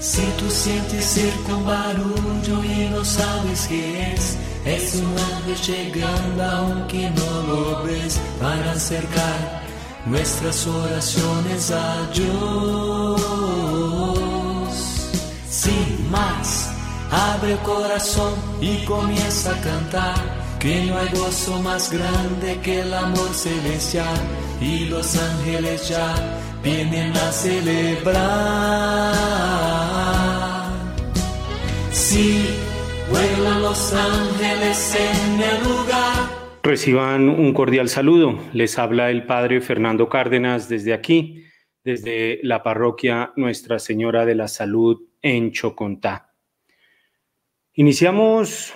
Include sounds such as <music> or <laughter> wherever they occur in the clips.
Si tú sientes cerca un barullo y no sabes qué es, es un ángel llegando aunque no lo ves para acercar nuestras oraciones a Dios. Sin más, abre el corazón y comienza a cantar. Que no hay gozo más grande que el amor celestial y los ángeles ya vienen a celebrar. Sí, vuelan los ángeles en el lugar. Reciban un cordial saludo. Les habla el Padre Fernando Cárdenas desde aquí, desde la parroquia Nuestra Señora de la Salud en Chocontá. Iniciamos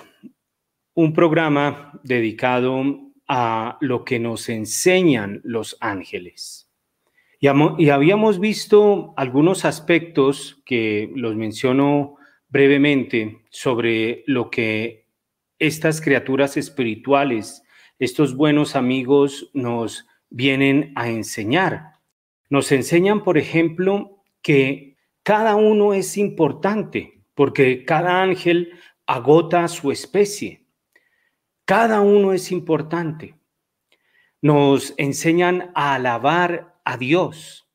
un programa dedicado a lo que nos enseñan los ángeles. Y, habíamos visto algunos aspectos que los menciono brevemente sobre lo que estas criaturas espirituales, estos buenos amigos nos vienen a enseñar. Nos enseñan, por ejemplo, que cada uno es importante, porque cada ángel agota su especie. Cada uno es importante. Nos enseñan a alabar a Dios,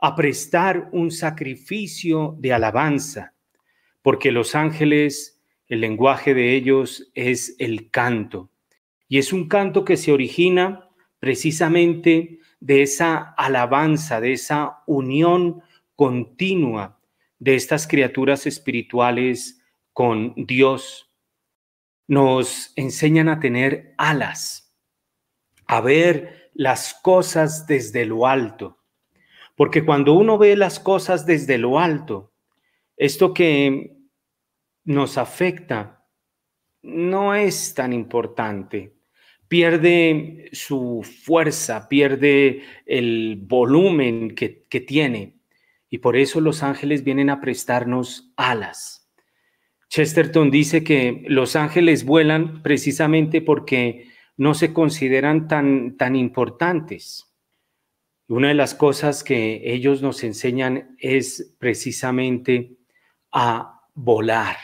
a prestar un sacrificio de alabanza, porque los ángeles, el lenguaje de ellos es el canto, y es un canto que se origina precisamente de esa alabanza, de esa unión continua de estas criaturas espirituales con Dios. Nos enseñan a tener alas, a ver las cosas desde lo alto. Porque cuando uno ve las cosas desde lo alto, esto que nos afecta no es tan importante. Pierde su fuerza, pierde el volumen que, tiene. Y por eso los ángeles vienen a prestarnos alas. Chesterton dice que los ángeles vuelan precisamente porque no se consideran tan, tan importantes. Una de las cosas que ellos nos enseñan es precisamente a volar.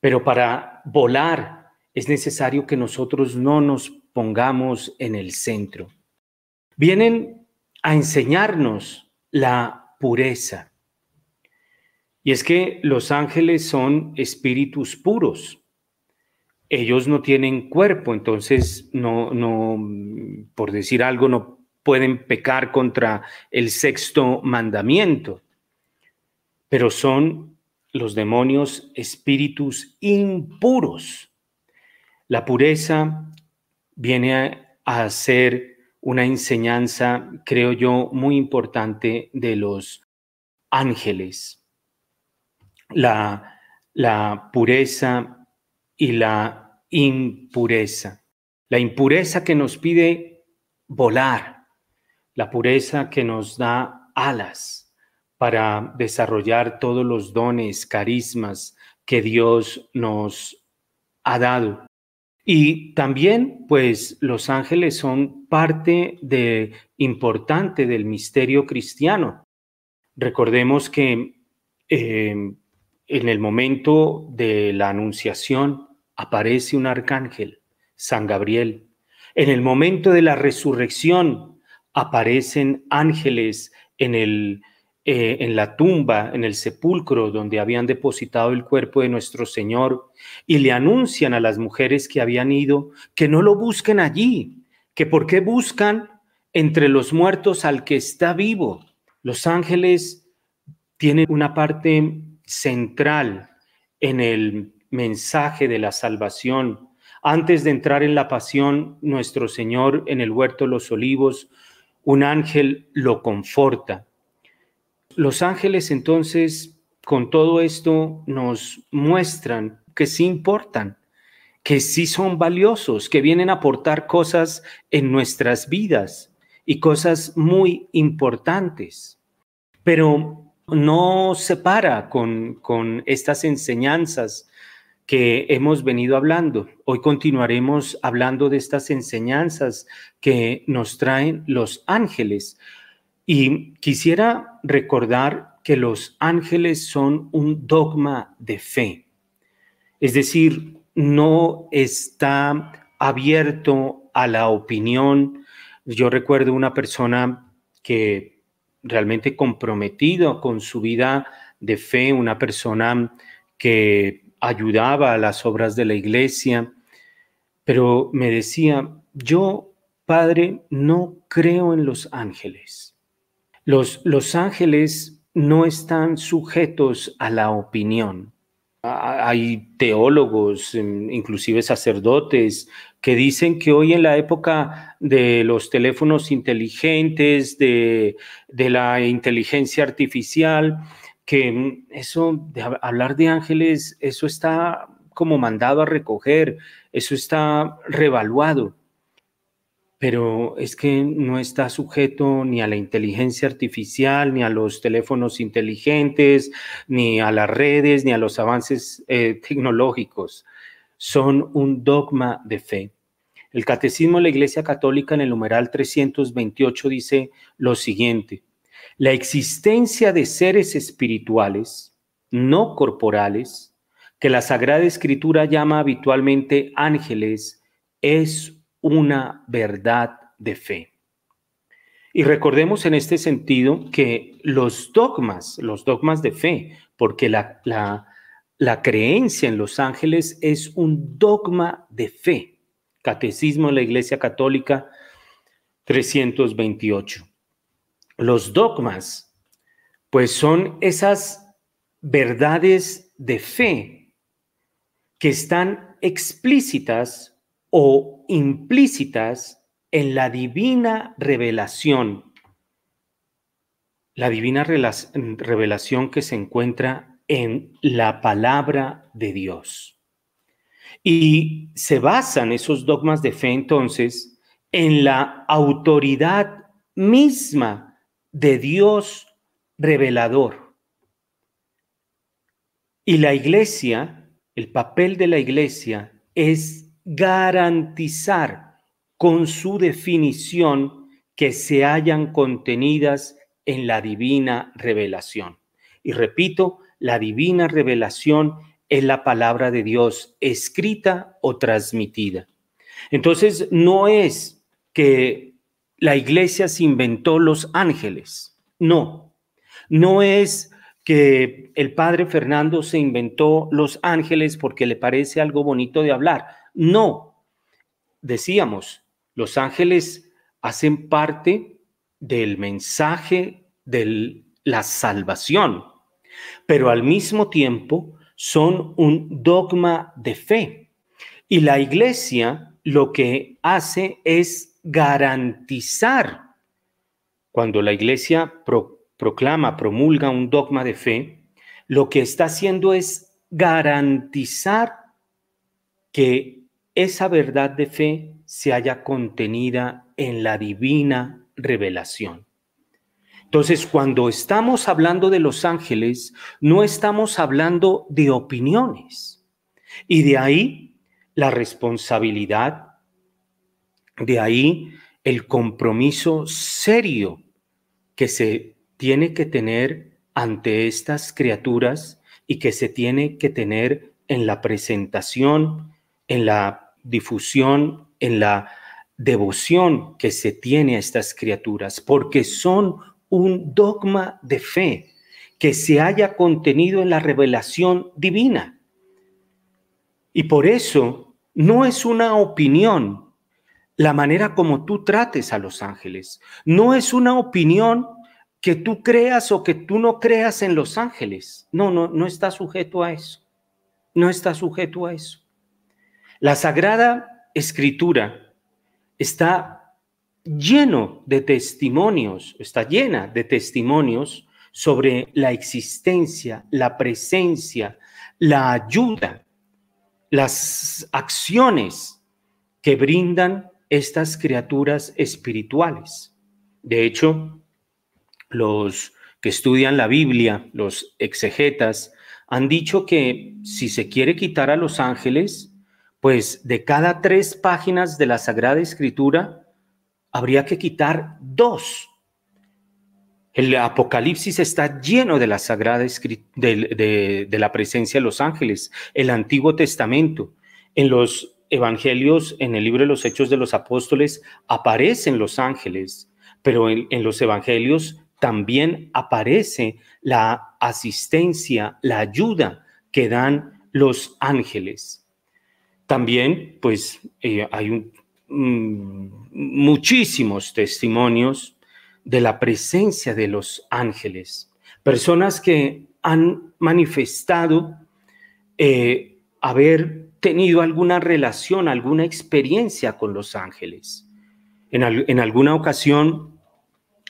Pero para volar es necesario que nosotros no nos pongamos en el centro. Vienen a enseñarnos la pureza. Y es que los ángeles son espíritus puros ellos no tienen cuerpo, entonces no, no, por decir algo, no pueden pecar contra el sexto mandamiento, pero son los demonios espíritus impuros. La pureza viene a, ser una enseñanza, creo yo, muy importante de los ángeles. La, la pureza y la impureza. La impureza que nos pide volar, la pureza que nos da alas para desarrollar todos los dones, carismas que Dios nos ha dado. Y también, pues, los ángeles son parte de, importante del misterio cristiano. Recordemos que eh, en el momento de la anunciación, aparece un arcángel, San Gabriel. En el momento de la resurrección aparecen ángeles en, el, eh, en la tumba, en el sepulcro donde habían depositado el cuerpo de nuestro Señor y le anuncian a las mujeres que habían ido que no lo busquen allí, que por qué buscan entre los muertos al que está vivo. Los ángeles tienen una parte central en el mensaje de la salvación. Antes de entrar en la pasión, nuestro Señor en el huerto de los olivos, un ángel lo conforta. Los ángeles entonces, con todo esto, nos muestran que sí importan, que sí son valiosos, que vienen a aportar cosas en nuestras vidas y cosas muy importantes. Pero no se para con, con estas enseñanzas que hemos venido hablando. Hoy continuaremos hablando de estas enseñanzas que nos traen los ángeles. Y quisiera recordar que los ángeles son un dogma de fe. Es decir, no está abierto a la opinión. Yo recuerdo una persona que realmente comprometido con su vida de fe, una persona que ayudaba a las obras de la iglesia, pero me decía, yo, Padre, no creo en los ángeles. Los, los ángeles no están sujetos a la opinión. Hay teólogos, em, inclusive sacerdotes, que dicen que hoy en la época de los teléfonos inteligentes, de, de la inteligencia artificial, que eso de hablar de ángeles, eso está como mandado a recoger, eso está revaluado pero es que no está sujeto ni a la inteligencia artificial, ni a los teléfonos inteligentes, ni a las redes, ni a los avances eh, tecnológicos. Son un dogma de fe. El Catecismo de la Iglesia Católica en el numeral 328 dice lo siguiente, la existencia de seres espirituales, no corporales, que la Sagrada Escritura llama habitualmente ángeles, es una verdad de fe. Y recordemos en este sentido que los dogmas, los dogmas de fe, porque la, la, creencia en los ángeles es un dogma de fe. Catecismo de la Iglesia Católica 328. Los dogmas, pues son esas verdades de fe que están explícitas o implícitas en la divina revelación, la divina revelación que se encuentra en la palabra de Dios. Y se basan esos dogmas de fe entonces en la autoridad misma de Dios revelador. Y la iglesia, el papel de la iglesia es garantizar con su definición que se hayan contenidas en la divina revelación. Y repito, la divina revelación es la palabra de Dios escrita o transmitida. Entonces, no es que la iglesia se inventó los ángeles, no, no es que el padre Fernando se inventó los ángeles porque le parece algo bonito de hablar. No, decíamos, los ángeles hacen parte del mensaje de la salvación, pero al mismo tiempo son un dogma de fe. Y la iglesia lo que hace es garantizar, cuando la iglesia proclama, promulga un dogma de fe, lo que está haciendo es garantizar que esa verdad de fe se haya contenida en la divina revelación. Entonces, cuando estamos hablando de los ángeles, no estamos hablando de opiniones. Y de ahí la responsabilidad, de ahí el compromiso serio que se tiene que tener ante estas criaturas y que se tiene que tener en la presentación, en la difusión, en la devoción que se tiene a estas criaturas, porque son un dogma de fe que se haya contenido en la revelación divina. Y por eso no es una opinión la manera como tú trates a los ángeles. No es una opinión que tú creas o que tú no creas en los ángeles. No, no, no está sujeto a eso. No está sujeto a eso. La Sagrada Escritura está lleno de testimonios, está llena de testimonios sobre la existencia, la presencia, la ayuda, las acciones que brindan estas criaturas espirituales. De hecho, los que estudian la Biblia, los exegetas, han dicho que si se quiere quitar a los ángeles, pues de cada tres páginas de la Sagrada Escritura habría que quitar dos. El Apocalipsis está lleno de la sagrada de, de la presencia de los ángeles. El Antiguo Testamento, en los evangelios, en el libro de los Hechos de los Apóstoles, aparecen los ángeles, pero en, los evangelios también aparece la asistencia, la ayuda que dan los ángeles. También, pues, eh, hay mm, muchísimos testimonios de la presencia de los ángeles, personas que han manifestado eh, haber tenido alguna relación, alguna experiencia con los ángeles. En, en alguna ocasión,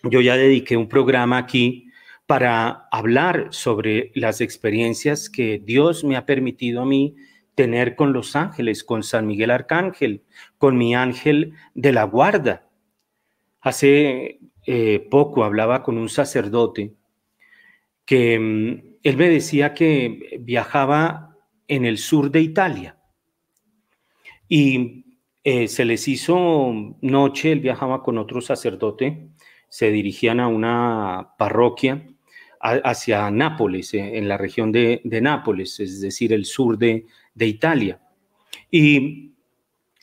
yo ya dediqué un programa aquí para hablar sobre las experiencias que Dios me ha permitido a mí tener con los ángeles, con San Miguel Arcángel, con mi ángel de la guarda. Hace eh, poco hablaba con un sacerdote que mm, él me decía que viajaba en el sur de Italia y eh, se les hizo noche, él viajaba con otro sacerdote, se dirigían a una parroquia hacia Nápoles, eh, en la región de, Nápoles, es decir, el sur de, Italia. Y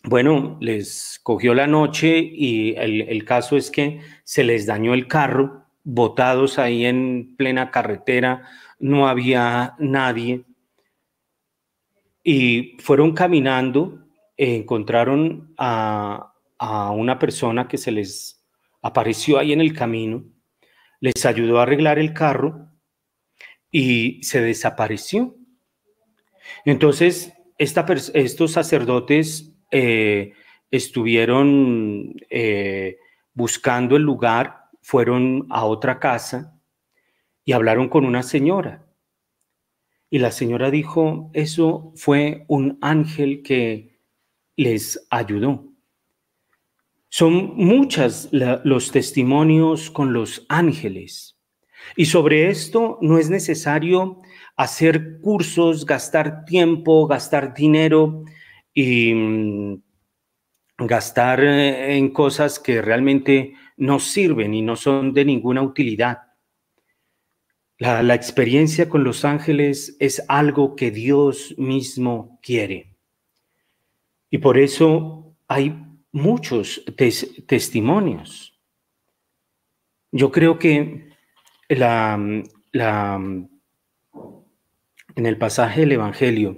bueno, les cogió la noche y el, caso es que se les dañó el carro, botados ahí en plena carretera, no había nadie. Y fueron caminando, encontraron a, una persona que se les apareció ahí en el camino les ayudó a arreglar el carro y se desapareció. Entonces, estos sacerdotes eh, estuvieron eh, buscando el lugar, fueron a otra casa y hablaron con una señora. Y la señora dijo, eso fue un ángel que les ayudó. Son muchas los testimonios con los ángeles. Y sobre esto no es necesario hacer cursos, gastar tiempo, gastar dinero y mm, gastar eh, en cosas que realmente no sirven y no son de ninguna utilidad. La, la, experiencia con los ángeles es algo que Dios mismo quiere. Y por eso hay muchos testimonios. Yo creo que en el pasaje del Evangelio,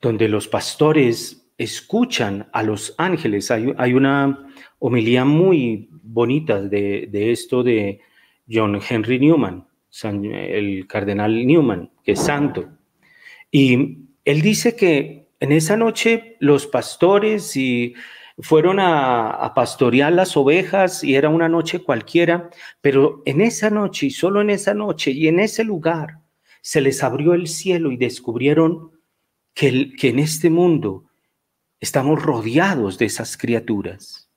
donde los pastores escuchan a los ángeles, hay, una homilía muy bonita de, de, esto de John Henry Newman, el cardenal Newman, que es santo. Y él dice que en esa noche los pastores y fueron a, pastorear las ovejas y era una noche cualquiera, pero en esa noche y solo en esa noche y en ese lugar se les abrió el cielo y descubrieron que, que en este mundo estamos rodeados de esas criaturas,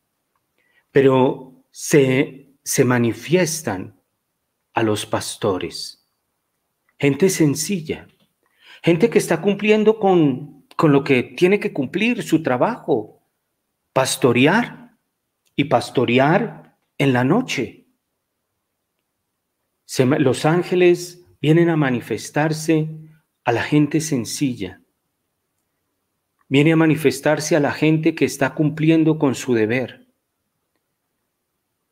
pero se, se manifiestan a los pastores, gente sencilla, gente que está cumpliendo con, con lo que tiene que cumplir su trabajo, pastorear y pastorear en la noche. los ángeles vienen a manifestarse a la gente sencilla. Viene a manifestarse a la gente que está cumpliendo con su deber.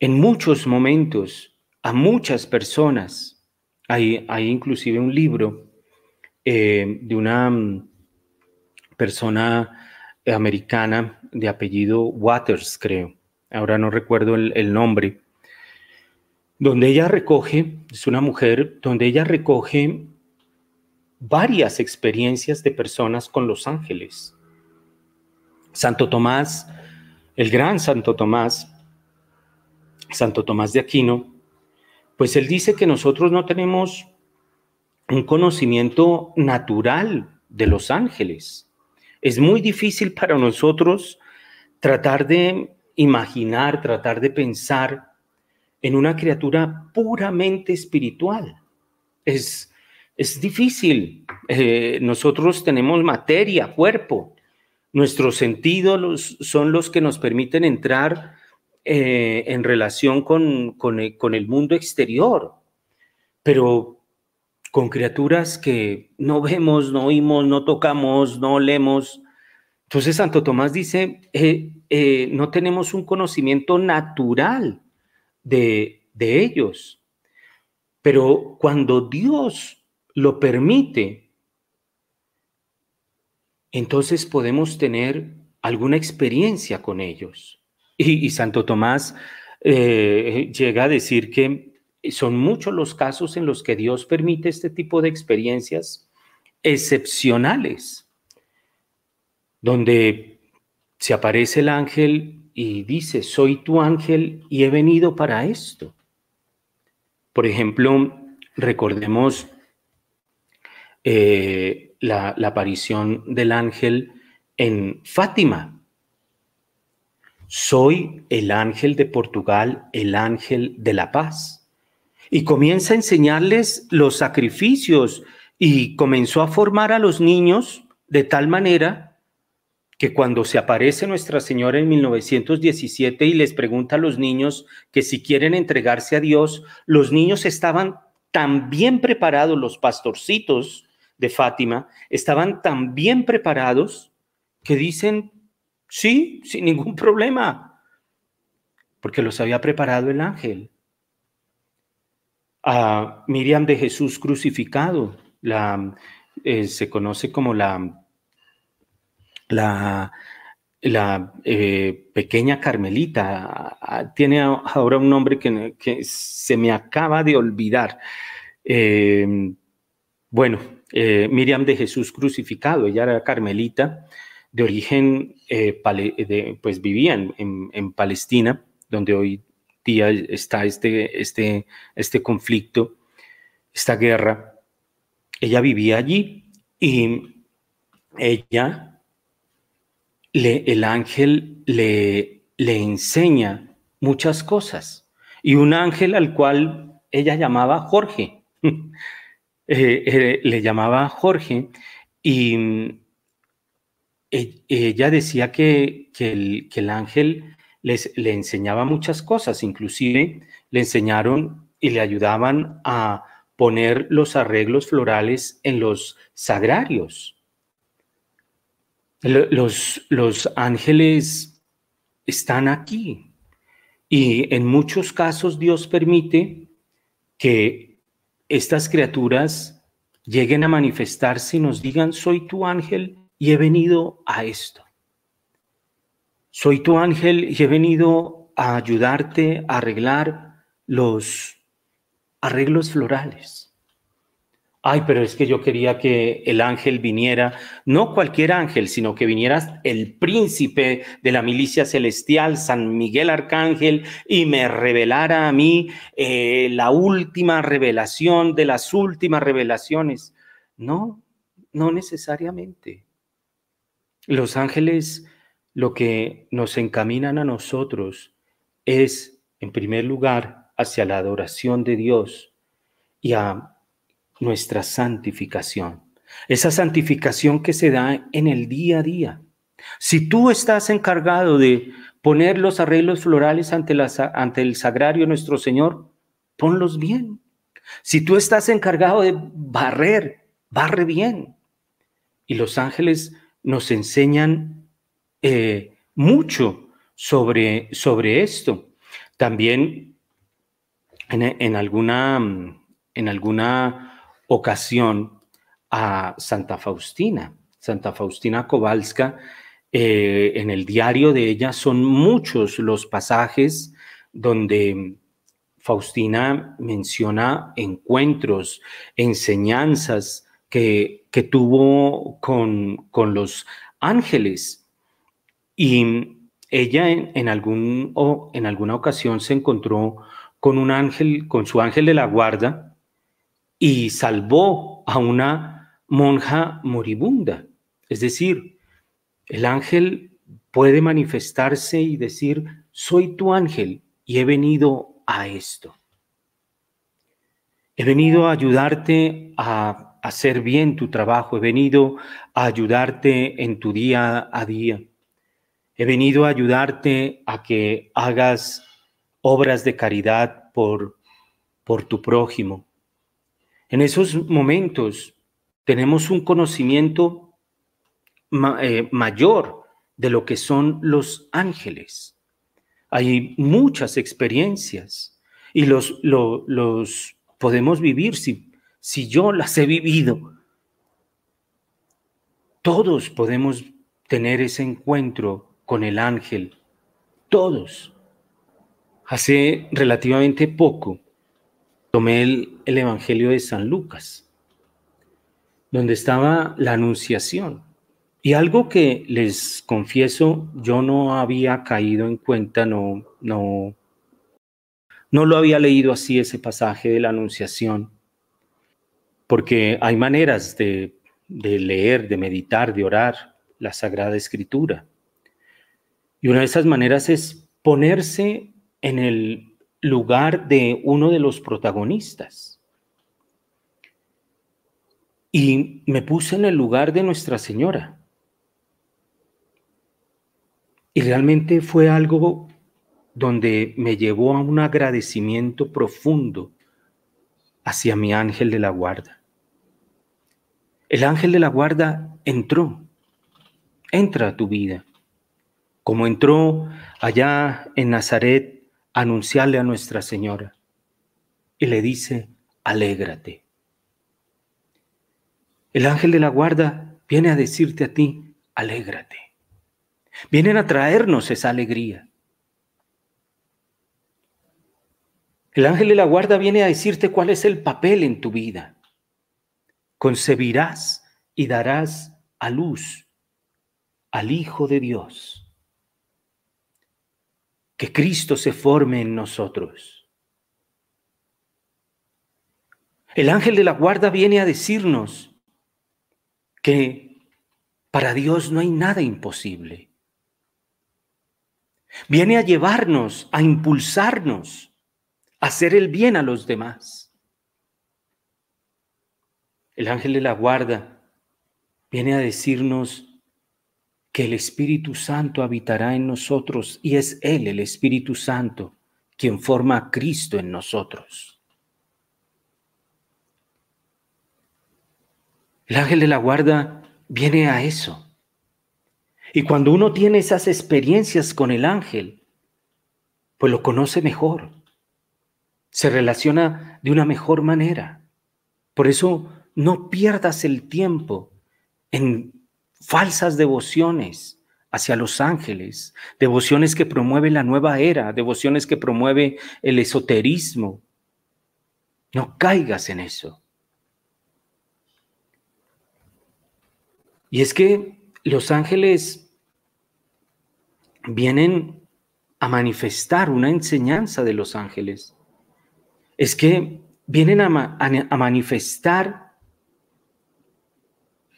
En muchos momentos, a muchas personas, hay, hay inclusive un libro eh, de una mm, persona americana de apellido Waters, creo. Ahora no recuerdo el, nombre. Donde ella recoge, es una mujer, donde ella recoge varias experiencias de personas con los ángeles. Santo Tomás, el gran Santo Tomás, Santo Tomás de Aquino, pues él dice que nosotros no tenemos un conocimiento natural de los ángeles. Es muy difícil para nosotros tratar de imaginar, tratar de pensar en una criatura puramente espiritual. Es, es difícil. Eh, nosotros tenemos materia, cuerpo. Nuestros sentidos son los que nos permiten entrar eh, en relación con, con, el mundo exterior, pero con criaturas que no vemos, no oímos, no tocamos, no leemos. Entonces Santo Tomás dice, eh, eh, no tenemos un conocimiento natural de, de ellos, pero cuando Dios lo permite, entonces podemos tener alguna experiencia con ellos. Y, Santo Tomás eh, llega a decir que son muchos los casos en los que Dios permite este tipo de experiencias excepcionales, donde se aparece el ángel y dice, soy tu ángel y he venido para esto. Por ejemplo, recordemos eh, la, la aparición del ángel en Fátima. Soy el ángel de Portugal, el ángel de la paz. Y comienza a enseñarles los sacrificios y comenzó a formar a los niños de tal manera que cuando se aparece Nuestra Señora en 1917 y les pregunta a los niños que si quieren entregarse a Dios, los niños estaban tan bien preparados, los pastorcitos de Fátima, estaban tan bien preparados que dicen, sí, sin ningún problema, porque los había preparado el ángel. A Miriam de Jesús crucificado, eh, se conoce como la, la, la eh, pequeña Carmelita, tiene ahora un nombre que, se me acaba de olvidar. Eh, bueno, Miriam de Jesús crucificado, ella era Carmelita, de origen, eh, pues vivían en, Palestina, donde hoy día está este, este, este conflicto, esta guerra. Ella vivía allí y ella, le, el ángel le, le enseña muchas cosas. Y un ángel al cual ella llamaba Jorge, <laughs> eh, eh, le llamaba Jorge y e, ella decía que, el, ángel les, le enseñaba muchas cosas, inclusive le enseñaron y le ayudaban a poner los arreglos florales en los sagrarios. Los, los ángeles están aquí y en muchos casos Dios permite que estas criaturas lleguen a manifestarse y nos digan, soy tu ángel y he venido a esto. Soy tu ángel y he venido a ayudarte a arreglar los arreglos florales. Ay, pero es que yo quería que el ángel viniera, no cualquier ángel, sino que viniera el príncipe de la milicia celestial, San Miguel Arcángel, y me revelara a mí eh, la última revelación de las últimas revelaciones. No, no necesariamente. Los ángeles lo que nos encaminan a nosotros es, en primer lugar, hacia la adoración de Dios y a nuestra santificación. Esa santificación que se da en el día a día. Si tú estás encargado de poner los arreglos florales ante, ante el sagrario nuestro Señor, ponlos bien. Si tú estás encargado de barrer, barre bien. Y los ángeles nos enseñan eh, mucho sobre, sobre esto. También en, alguna, en alguna ocasión a Santa Faustina, Santa Faustina Kowalska, eh, en el diario de ella son muchos los pasajes donde Faustina menciona encuentros, enseñanzas que que tuvo con, con los ángeles. Y ella en, algún, o en alguna ocasión se encontró con un ángel, con su ángel de la guarda, y salvó a una monja moribunda. Es decir, el ángel puede manifestarse y decir, soy tu ángel y he venido a esto. He venido a ayudarte a hacer bien tu trabajo, he venido a ayudarte en tu día a día. He venido a ayudarte a que hagas obras de caridad por, por tu prójimo. En esos momentos tenemos un conocimiento eh, mayor de lo que son los ángeles. Hay muchas experiencias y los, los podemos vivir si, si yo las he vivido. Todos podemos tener ese encuentro con el ángel. Todos. Hace relativamente poco tomé el, el Evangelio de San Lucas donde estaba la anunciación. Y algo que les confieso, yo no había caído en cuenta, no, no, no lo había leído así ese pasaje de la anunciación, porque hay maneras de, de leer, de meditar, de orar la Sagrada Escritura. Y una de esas maneras es ponerse en el lugar de uno de los protagonistas. Y me puse en el lugar de Nuestra Señora. Y realmente fue algo donde me llevó a un agradecimiento profundo hacia mi ángel de la guarda. El ángel de la guarda entró, entra a tu vida, como entró allá en Nazaret a anunciarle a Nuestra Señora y le dice, alégrate. El ángel de la guarda viene a decirte a ti, alégrate. Vienen a traernos esa alegría. El ángel de la guarda viene a decirte cuál es el papel en tu vida. Concebirás y darás a luz al Hijo de Dios. Que Cristo se forme en nosotros. El ángel de la guarda viene a decirnos que para Dios no hay nada imposible. Viene a llevarnos, a impulsarnos, a hacer el bien a los demás. El ángel de la guarda viene a decirnos que el Espíritu Santo habitará en nosotros y es Él, el Espíritu Santo, quien forma a Cristo en nosotros. El ángel de la guarda viene a eso. Y cuando uno tiene esas experiencias con el ángel, pues lo conoce mejor, se relaciona de una mejor manera. Por eso no pierdas el tiempo en falsas devociones hacia los ángeles, devociones que promueve la nueva era, devociones que promueve el esoterismo. No caigas en eso. Y es que los ángeles vienen a manifestar una enseñanza de los ángeles. Es que vienen a, manifestar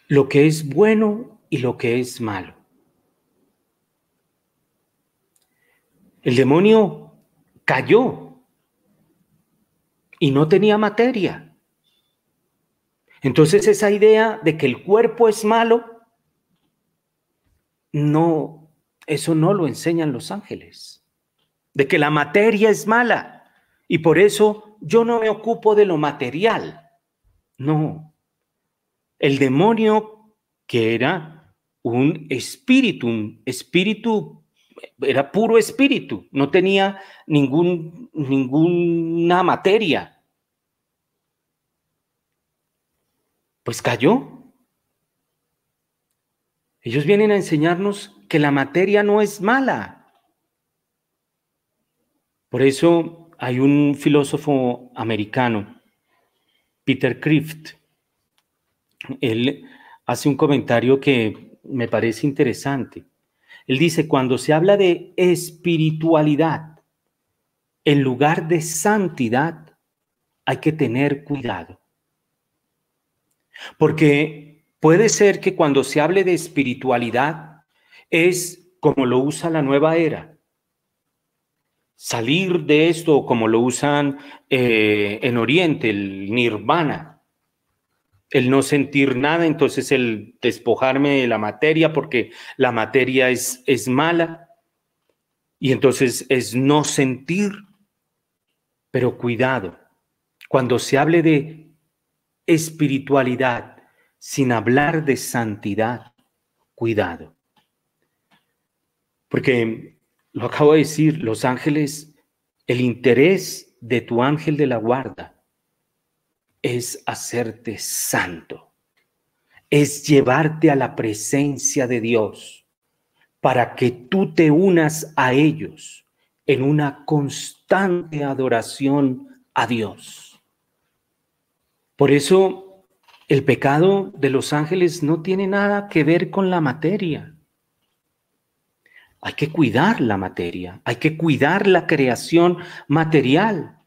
lo que es bueno y lo que es malo. El demonio cayó y no tenía materia. Entonces esa idea de que el cuerpo es malo, no, eso no lo enseñan los ángeles. De que la materia es mala y por eso yo no me ocupo de lo material. No. El demonio que era un espíritu, un espíritu, era puro espíritu, no tenía ningún, ninguna materia. pues cayó. Ellos vienen a enseñarnos que la materia no es mala. Por eso hay un filósofo americano, Peter Crift. Él hace un comentario que me parece interesante. Él dice, cuando se habla de espiritualidad en lugar de santidad, hay que tener cuidado. Porque puede ser que cuando se hable de espiritualidad es como lo usa la nueva era. Salir de esto como lo usan eh, en Oriente, el nirvana. El no sentir nada, entonces el despojarme de la materia porque la materia es, es mala. Y entonces es no sentir. Pero cuidado, cuando se hable de espiritualidad sin hablar de santidad, cuidado. Porque lo acabo de decir, los ángeles, el interés de tu ángel de la guarda es hacerte santo, es llevarte a la presencia de Dios para que tú te unas a ellos en una constante adoración a Dios. Por eso el pecado de los ángeles no tiene nada que ver con la materia. Hay que cuidar la materia, hay que cuidar la creación material.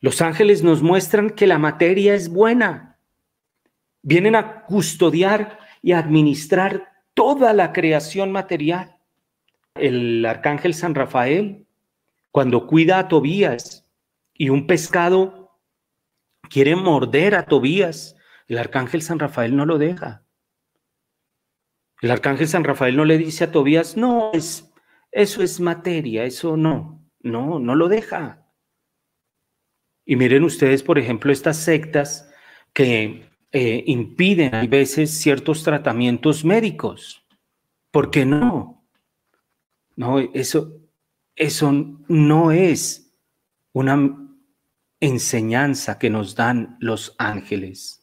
Los ángeles nos muestran que la materia es buena. Vienen a custodiar y administrar toda la creación material. El arcángel San Rafael, cuando cuida a Tobías y un pescado quiere morder a Tobías, el arcángel San Rafael no lo deja. El arcángel San Rafael no le dice a Tobías, no, es, eso es materia, eso no, no, no lo deja. Y miren ustedes, por ejemplo, estas sectas que eh, impiden a veces ciertos tratamientos médicos. ¿Por qué no? No, eso, eso no es una enseñanza que nos dan los ángeles.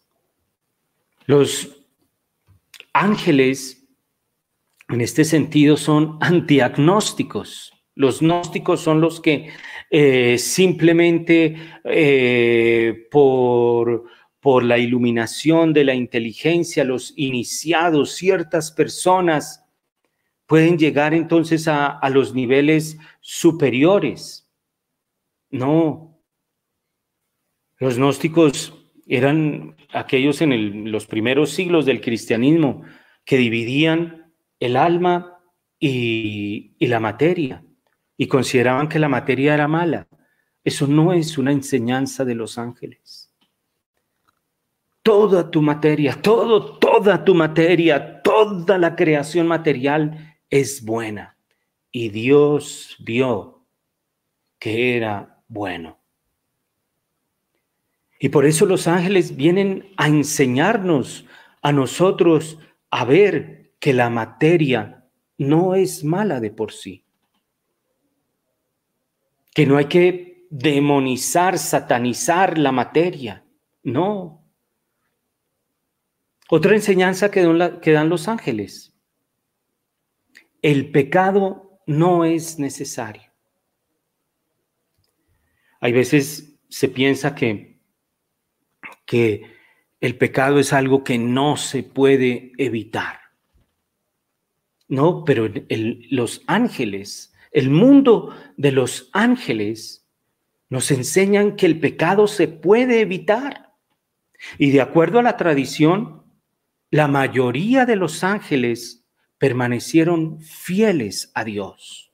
Los ángeles, en este sentido, son antiagnósticos. Los gnósticos son los que eh, simplemente eh, por, por la iluminación de la inteligencia, los iniciados, ciertas personas pueden llegar entonces a, a los niveles superiores. No. Los gnósticos eran aquellos en los primeros siglos del cristianismo que dividían el alma y, y la materia y consideraban que la materia era mala. Eso no es una enseñanza de los ángeles. Toda tu materia, todo, toda tu materia, toda la creación material es buena. Y Dios vio que era bueno. Y por eso los ángeles vienen a enseñarnos a nosotros a ver que la materia no es mala de por sí que no hay que demonizar, satanizar la materia. No. Otra enseñanza que dan, los ángeles. El pecado no es necesario. Hay veces se piensa que, que el pecado es algo que no se puede evitar. No, pero los ángeles el mundo de los ángeles nos enseñan que el pecado se puede evitar. Y de acuerdo a la tradición, la mayoría de los ángeles permanecieron fieles a Dios.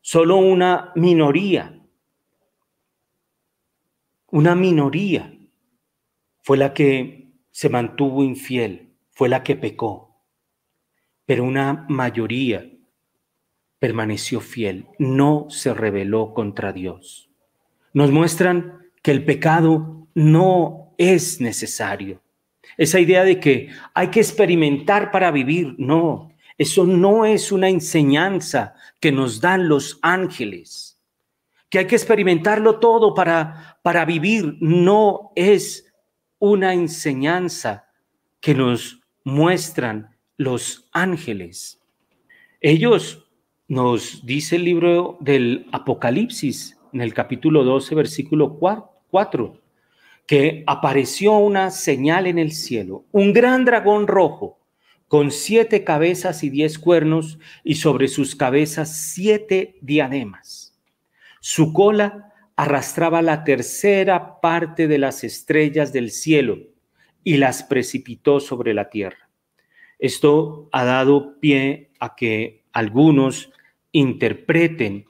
Solo una minoría, una minoría fue la que se mantuvo infiel, fue la que pecó. Pero una mayoría permaneció fiel, no se rebeló contra Dios. Nos muestran que el pecado no es necesario. Esa idea de que hay que experimentar para vivir, no, eso no es una enseñanza que nos dan los ángeles. Que hay que experimentarlo todo para, para vivir, no es una enseñanza que nos muestran los ángeles. Ellos nos dice el libro del Apocalipsis, en el capítulo 12, versículo 4, que apareció una señal en el cielo, un gran dragón rojo, con siete cabezas y diez cuernos, y sobre sus cabezas siete diademas. Su cola arrastraba la tercera parte de las estrellas del cielo y las precipitó sobre la tierra. Esto ha dado pie a que algunos interpreten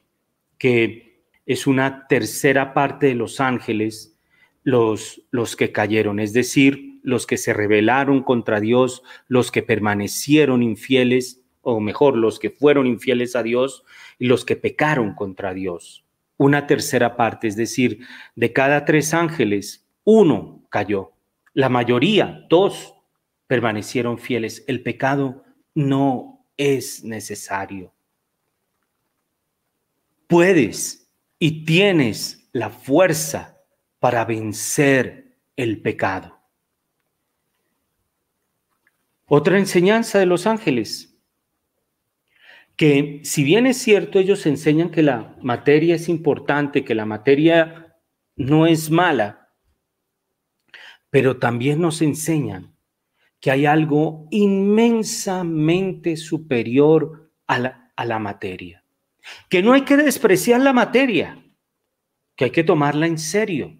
que es una tercera parte de los ángeles los, los que cayeron, es decir, los que se rebelaron contra Dios, los que permanecieron infieles, o mejor, los que fueron infieles a Dios y los que pecaron contra Dios. Una tercera parte, es decir, de cada tres ángeles, uno cayó. La mayoría, dos, permanecieron fieles. El pecado no es necesario. Puedes y tienes la fuerza para vencer el pecado. Otra enseñanza de los ángeles, que si bien es cierto, ellos enseñan que la materia es importante, que la materia no es mala, pero también nos enseñan que hay algo inmensamente superior a la, a la materia, que no hay que despreciar la materia, que hay que tomarla en serio,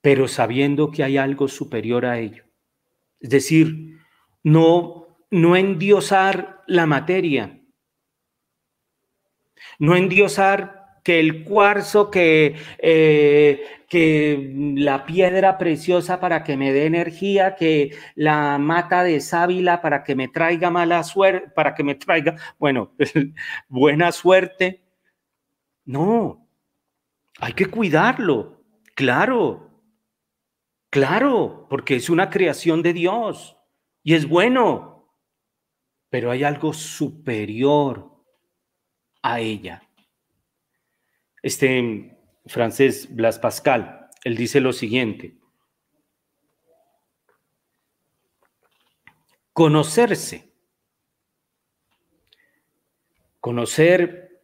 pero sabiendo que hay algo superior a ello. Es decir, no, no endiosar la materia, no endiosar que el cuarzo, que, eh, que la piedra preciosa para que me dé energía, que la mata de sábila para que me traiga mala suerte, para que me traiga, bueno, <laughs> buena suerte. No, hay que cuidarlo, claro, claro, porque es una creación de Dios y es bueno, pero hay algo superior a ella. Este francés Blas Pascal, él dice lo siguiente. Conocerse. Conocer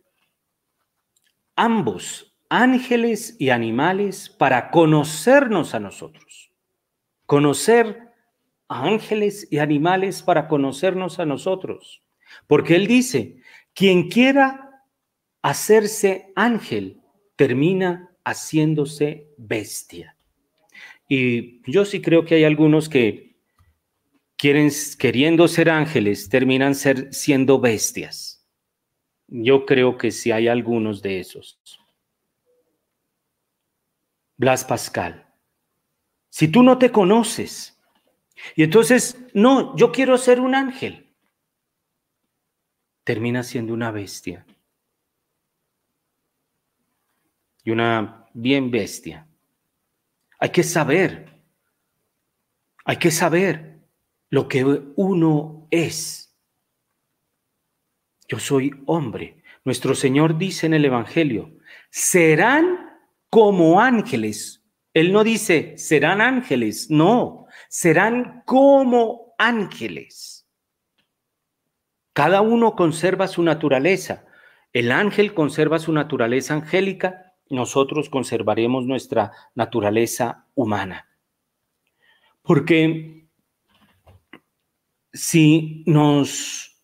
ambos, ángeles y animales, para conocernos a nosotros. Conocer ángeles y animales para conocernos a nosotros. Porque él dice, quien quiera hacerse ángel termina haciéndose bestia. Y yo sí creo que hay algunos que quieren, queriendo ser ángeles, terminan ser, siendo bestias. Yo creo que sí hay algunos de esos. Blas Pascal, si tú no te conoces, y entonces, no, yo quiero ser un ángel, termina siendo una bestia y una bien bestia. Hay que saber, hay que saber lo que uno es. Yo soy hombre. Nuestro Señor dice en el Evangelio, serán como ángeles. Él no dice, serán ángeles, no, serán como ángeles. Cada uno conserva su naturaleza. El ángel conserva su naturaleza angélica nosotros conservaremos nuestra naturaleza humana. Porque si nos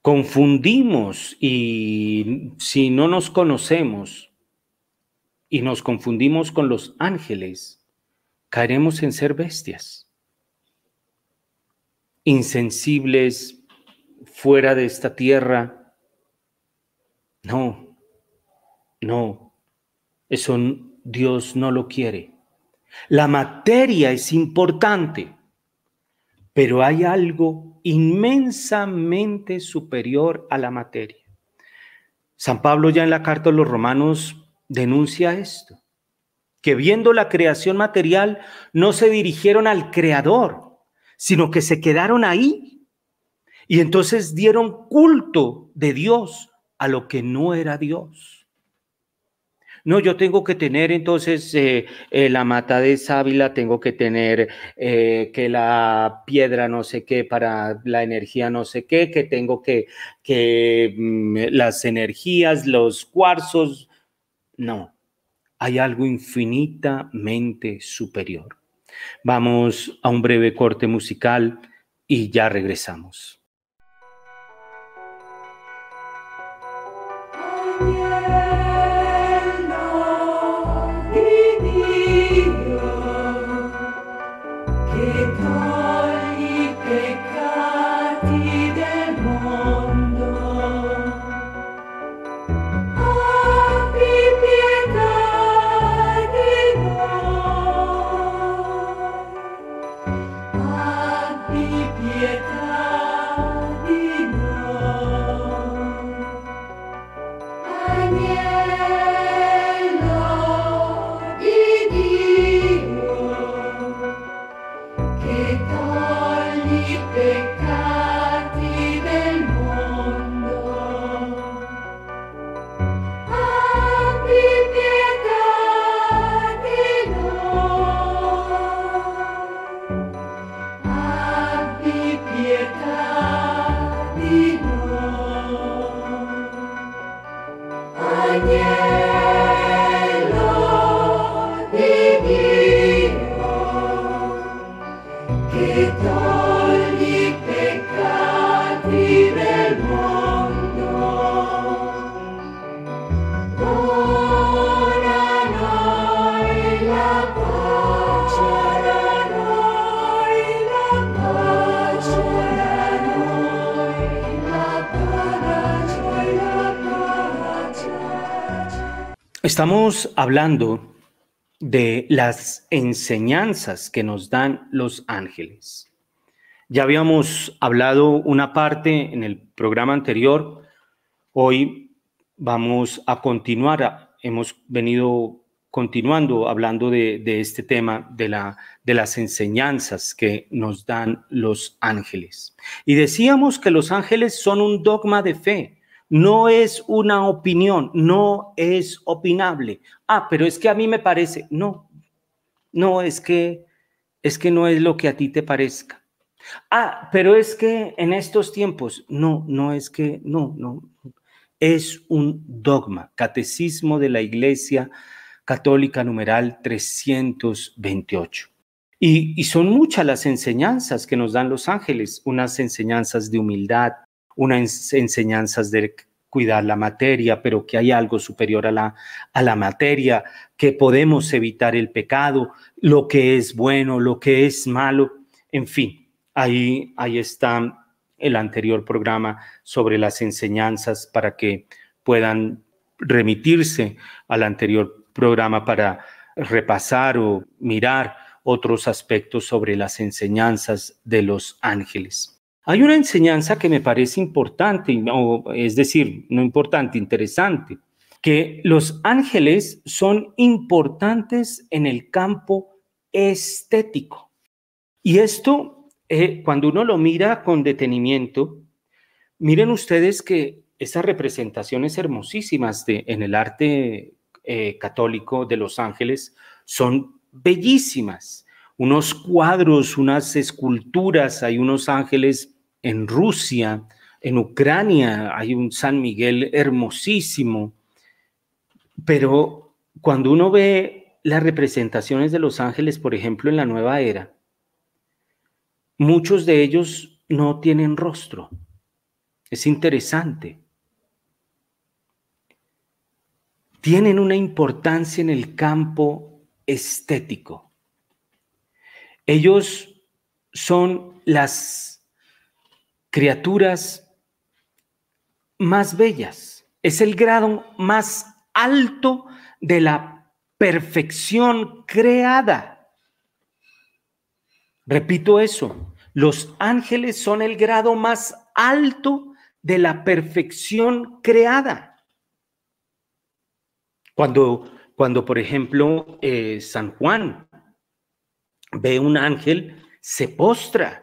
confundimos y si no nos conocemos y nos confundimos con los ángeles, caeremos en ser bestias, insensibles, fuera de esta tierra. No, no, eso Dios no lo quiere. La materia es importante, pero hay algo inmensamente superior a la materia. San Pablo ya en la carta a los romanos denuncia esto, que viendo la creación material no se dirigieron al creador, sino que se quedaron ahí y entonces dieron culto de Dios a lo que no era Dios. No, yo tengo que tener entonces eh, eh, la mata de sábila, tengo que tener eh, que la piedra no sé qué para la energía no sé qué, que tengo que, que mm, las energías, los cuarzos. No, hay algo infinitamente superior. Vamos a un breve corte musical y ya regresamos. Estamos hablando de las enseñanzas que nos dan los ángeles. Ya habíamos hablado una parte en el programa anterior. Hoy vamos a continuar. Hemos venido continuando hablando de, este tema de, la, de las enseñanzas que nos dan los ángeles. Y decíamos que los ángeles son un dogma de fe no es una opinión, no es opinable. Ah, pero es que a mí me parece. No, no es que es que no es lo que a ti te parezca. Ah, pero es que en estos tiempos, no, no es que, no, no, es un dogma, catecismo de la Iglesia Católica numeral 328. Y, y son muchas las enseñanzas que nos dan los ángeles, unas enseñanzas de humildad, unas enseñanzas de cuidar la materia, pero que hay algo superior a la, a la materia, que podemos evitar el pecado, lo que es bueno, lo que es malo, en fin, ahí, ahí está el anterior programa sobre las enseñanzas para que puedan remitirse al anterior programa para repasar o mirar otros aspectos sobre las enseñanzas de los ángeles. Hay una enseñanza que me parece importante, es decir, no importante, interesante, que los ángeles son importantes en el campo estético. Y esto, eh, cuando uno lo mira con detenimiento, miren ustedes que esas representaciones hermosísimas en el arte eh, católico de los ángeles son bellísimas. Unos cuadros, unas esculturas, hay unos ángeles en Rusia, en Ucrania hay un San Miguel hermosísimo, pero cuando uno ve las representaciones de los ángeles, por ejemplo, en la nueva era, muchos de ellos no tienen rostro. Es interesante. Tienen una importancia en el campo estético. Ellos son las criaturas más bellas. Es el grado más alto de la perfección creada. Repito eso, los ángeles son el grado más alto de la perfección creada. Cuando, cuando por ejemplo, eh, San Juan ve un ángel, se postra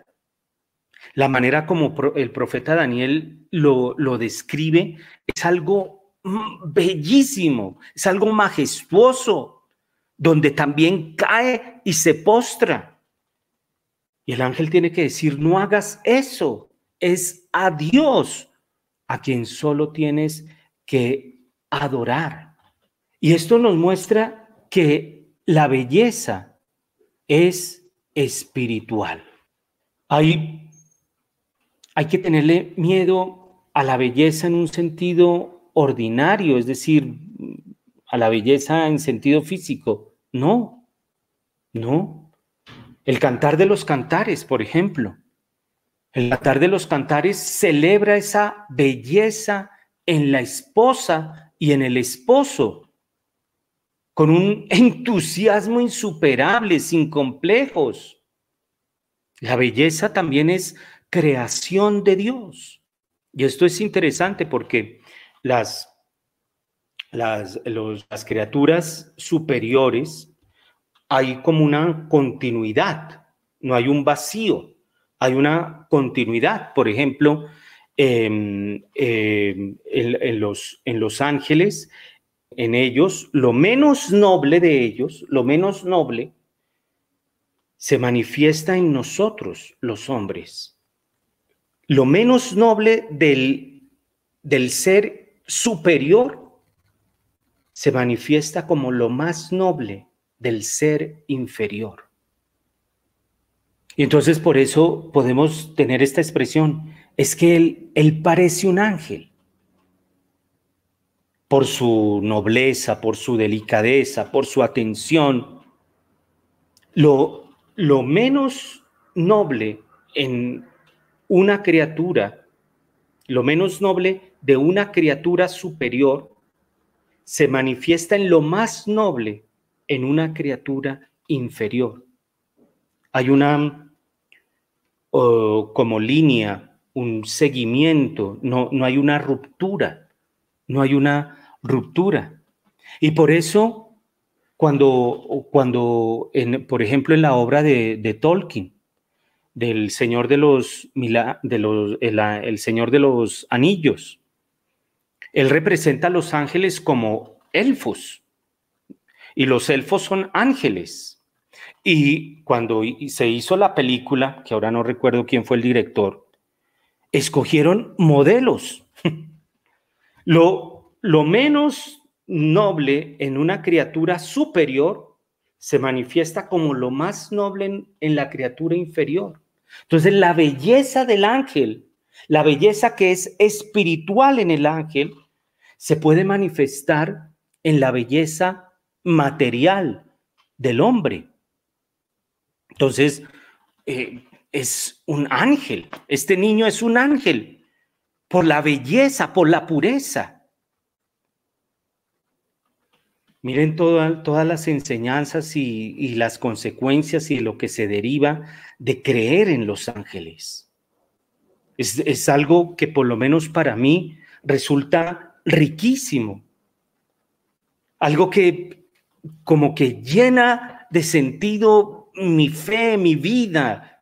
la manera como el profeta Daniel lo, lo describe es algo mm, bellísimo, es algo majestuoso, donde también cae y se postra. Y el ángel tiene que decir, no hagas eso, es a Dios a quien solo tienes que adorar. Y esto nos muestra que la belleza es espiritual. Hay hay que tenerle miedo a la belleza en un sentido ordinario, es decir, a la belleza en sentido físico. No, no. El cantar de los cantares, por ejemplo. El cantar de los cantares celebra esa belleza en la esposa y en el esposo, con un entusiasmo insuperable, sin complejos. La belleza también es creación de Dios. Y esto es interesante porque las, las, las criaturas superiores hay como una continuidad, no hay un vacío, hay una continuidad. Por ejemplo, em, em, en, los, en los ángeles, en ellos, lo menos noble de ellos, lo menos noble, se manifiesta en nosotros, los hombres lo menos noble del, del ser superior se manifiesta como lo más noble del ser inferior. Y entonces por eso podemos tener esta expresión, es que él, él parece un ángel, por su nobleza, por su delicadeza, por su atención. Lo, lo menos noble en una criatura, lo menos noble de una criatura superior, se manifiesta en lo más noble en una criatura inferior. Hay una como línea, un seguimiento, no, no hay una ruptura, no hay una ruptura. Y por eso, cuando, cuando en, por ejemplo, en la obra de, Tolkien, del Señor de los, de los el, Señor de los Anillos, él representa a los ángeles como elfos, y los elfos son ángeles. Y cuando se hizo la película, que ahora no recuerdo quién fue el director, escogieron modelos. <laughs> lo, lo menos noble en una criatura superior se manifiesta como lo más noble en, la criatura inferior. Entonces, la belleza del ángel, la belleza que es espiritual en el ángel, se puede manifestar en la belleza material del hombre. Entonces, eh, es un ángel. Este niño es un ángel por la belleza, por la pureza. Miren todas las enseñanzas y, las consecuencias y lo que se deriva de creer en los ángeles. Es, es algo que por lo menos para mí resulta riquísimo. Algo que como que llena de sentido mi fe, mi vida,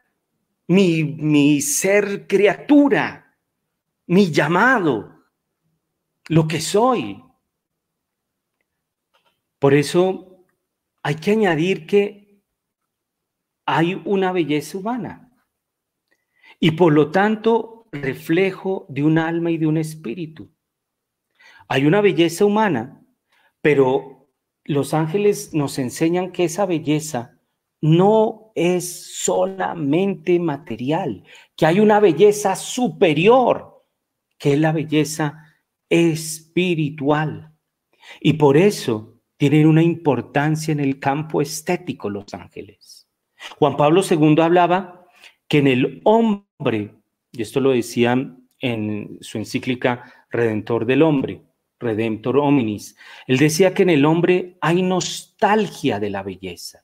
mi, mi ser criatura, mi llamado, lo que soy. Por eso hay que añadir que hay una belleza humana y por lo tanto reflejo de un alma y de un espíritu. Hay una belleza humana, pero los ángeles nos enseñan que esa belleza no es solamente material, que hay una belleza superior, que es la belleza espiritual. Y por eso tienen una importancia en el campo estético los ángeles. Juan Pablo II hablaba que en el hombre, y esto lo decía en su encíclica Redentor del Hombre, Redemptor Hominis, él decía que en el hombre hay nostalgia de la belleza.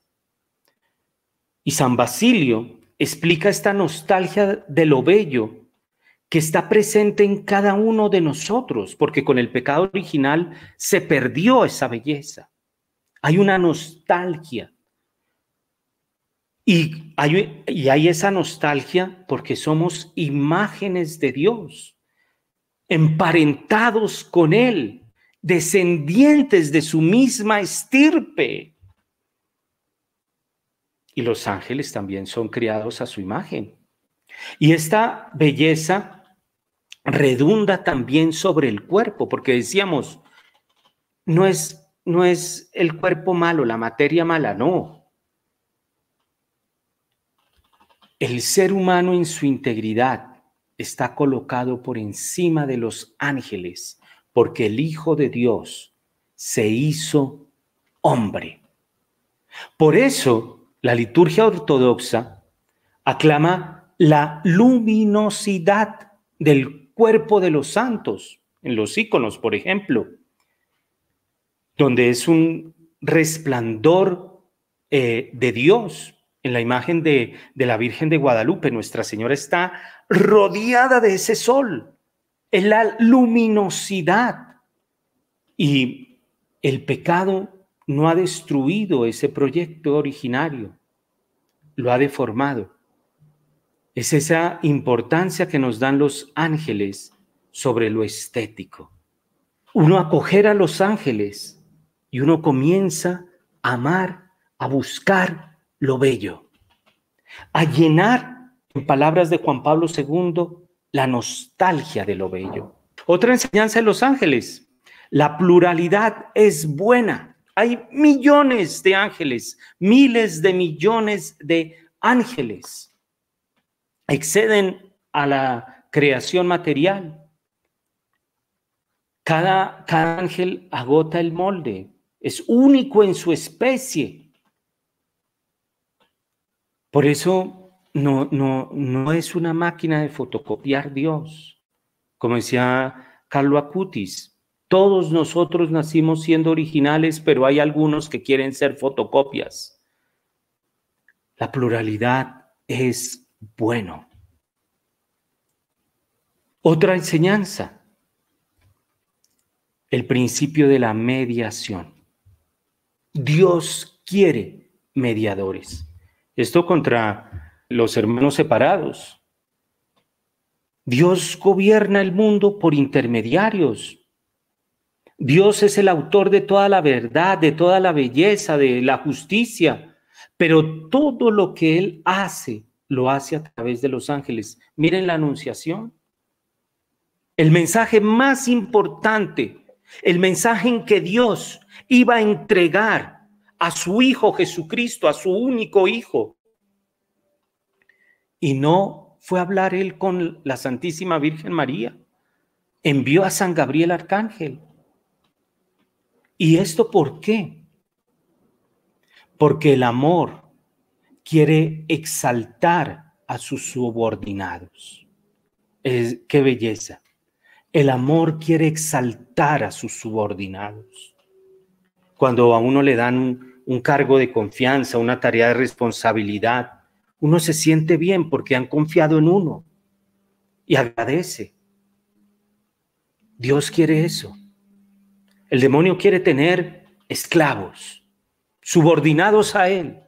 Y San Basilio explica esta nostalgia de lo bello que está presente en cada uno de nosotros, porque con el pecado original se perdió esa belleza. Hay una nostalgia. Y hay, esa nostalgia porque somos imágenes de Dios, emparentados con Él, descendientes de su misma estirpe. Y los ángeles también son criados a su imagen. Y esta belleza redunda también sobre el cuerpo, porque decíamos, no es, no es el cuerpo malo, la materia mala, no. El ser humano en su integridad está colocado por encima de los ángeles, porque el Hijo de Dios se hizo hombre. Por eso la liturgia ortodoxa aclama la luminosidad del cuerpo de los santos, en los íconos, por ejemplo, donde es un resplandor eh, de Dios. En la imagen de, de la Virgen de Guadalupe, Nuestra Señora está rodeada de ese sol. Es la luminosidad. Y el pecado no ha destruido ese proyecto originario, lo ha deformado. Es esa importancia que nos dan los ángeles sobre lo estético. Uno acoger a los ángeles y uno comienza a amar, a buscar lo bello, a llenar, en palabras de Juan Pablo II, la nostalgia de lo bello. Otra enseñanza de los ángeles, La pluralidad es buena. Hay millones de ángeles, miles de millones de ángeles. Exceden a la creación material. Cada, cada ángel agota el molde, es único en su especie. Por eso no, no, no es una máquina de fotocopiar Dios. Como decía Carlo Acutis, todos nosotros nacimos siendo originales, pero hay algunos que quieren ser fotocopias. La pluralidad es bueno. Otra enseñanza, el principio de la mediación. Dios quiere mediadores. Esto contra los hermanos separados. Dios gobierna el mundo por intermediarios, Dios es el autor de toda la verdad, de toda la belleza, de la justicia, pero todo lo que Él hace, lo hace a través de los ángeles. Miren la anunciación. El mensaje más importante, el mensaje en que Dios iba a entregar a su Hijo Jesucristo, a su único Hijo. Y no fue a hablar Él con la Santísima Virgen María. Envió a San Gabriel Arcángel ¿Y esto por qué? Porque el amor quiere exaltar a sus subordinados. Es, qué belleza. El amor quiere exaltar a sus subordinados. Cuando a uno le dan un, un cargo de confianza, una tarea de responsabilidad, uno se siente bien porque han confiado en uno y agradece. Dios quiere eso. El demonio quiere tener esclavos, subordinados a él.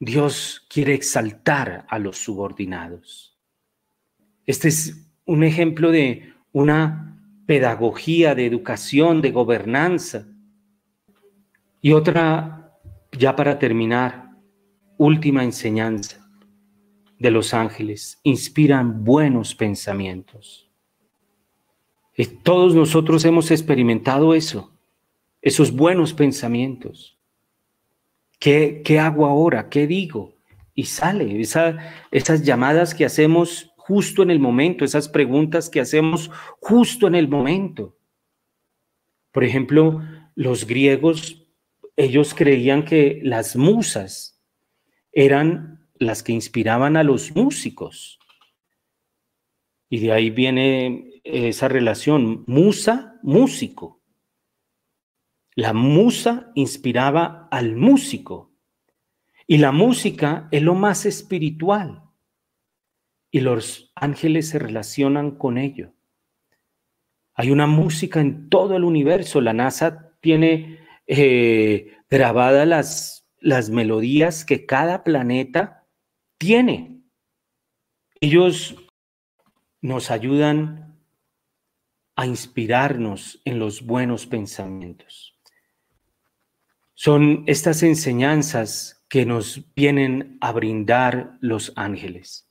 Dios quiere exaltar a los subordinados. Este es un ejemplo de una pedagogía de educación, de gobernanza. Y otra, ya para terminar, última enseñanza de los ángeles, inspiran buenos pensamientos. Todos nosotros hemos experimentado eso, esos buenos pensamientos. ¿Qué, qué hago ahora? ¿Qué digo? Y sale esas llamadas que hacemos justo en el momento, esas preguntas que hacemos justo en el momento. Por ejemplo, los griegos, ellos creían que las musas eran las que inspiraban a los músicos. Y de ahí viene esa relación musa, músico. La musa inspiraba al músico y la música es lo más espiritual y los ángeles se relacionan con ello. Hay una música en todo el universo. La NASA tiene eh, grabadas las, las melodías que cada planeta tiene. Ellos nos ayudan a inspirarnos en los buenos pensamientos. Son estas enseñanzas que nos vienen a brindar los ángeles.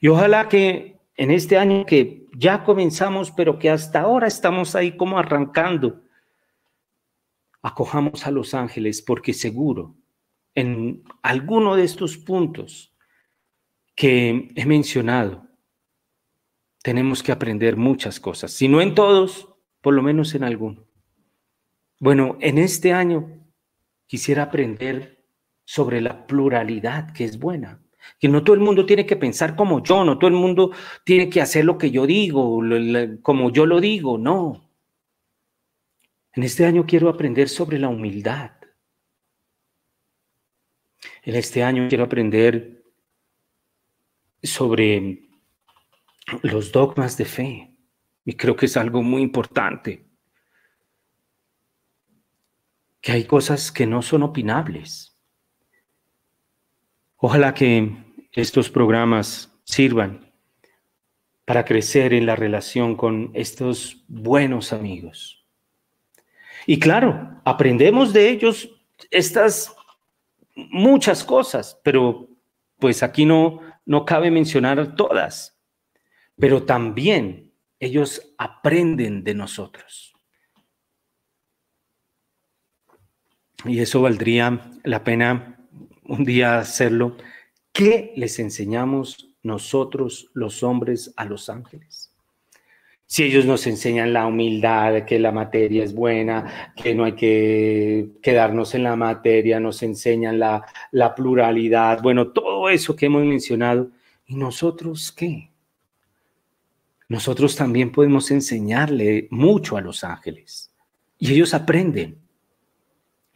Y ojalá que en este año que ya comenzamos, pero que hasta ahora estamos ahí como arrancando, acojamos a los ángeles porque seguro en alguno de estos puntos que he mencionado, tenemos que aprender muchas cosas, si no en todos, por lo menos en alguno. Bueno, en este año quisiera aprender sobre la pluralidad que es buena, que no todo el mundo tiene que pensar como yo, no todo el mundo tiene que hacer lo que yo digo, como yo lo digo, no. En este año quiero aprender sobre la humildad. En este año quiero aprender sobre los dogmas de fe. Y creo que es algo muy importante. Que hay cosas que no son opinables. Ojalá que estos programas sirvan para crecer en la relación con estos buenos amigos. Y claro, aprendemos de ellos estas muchas cosas, pero pues aquí no, no cabe mencionar todas pero también ellos aprenden de nosotros. Y eso valdría la pena un día hacerlo, ¿qué les enseñamos nosotros los hombres a los ángeles? Si ellos nos enseñan la humildad, que la materia es buena, que no hay que quedarnos en la materia, nos enseñan la, la pluralidad, bueno, todo eso que hemos mencionado, ¿y nosotros qué? Nosotros también podemos enseñarle mucho a los ángeles y ellos aprenden.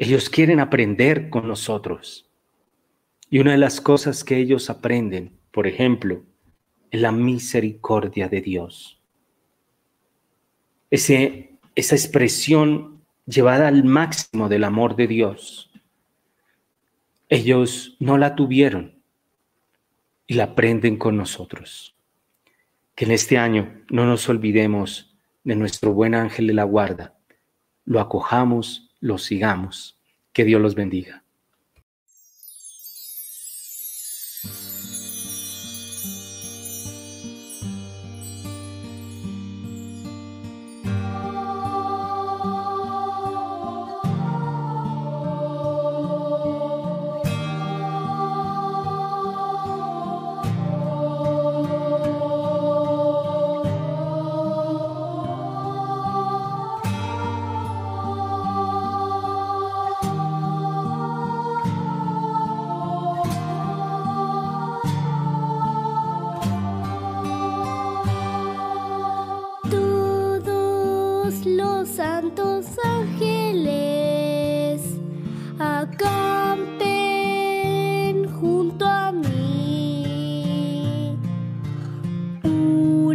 Ellos quieren aprender con nosotros. Y una de las cosas que ellos aprenden, por ejemplo, es la misericordia de Dios ese, esa expresión llevada al máximo del amor de Dios. Ellos no la tuvieron y la aprenden con nosotros. Que en este año no nos olvidemos de nuestro buen ángel de la guarda, lo acojamos, lo sigamos. Que Dios los bendiga.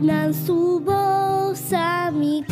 nan subou sa mi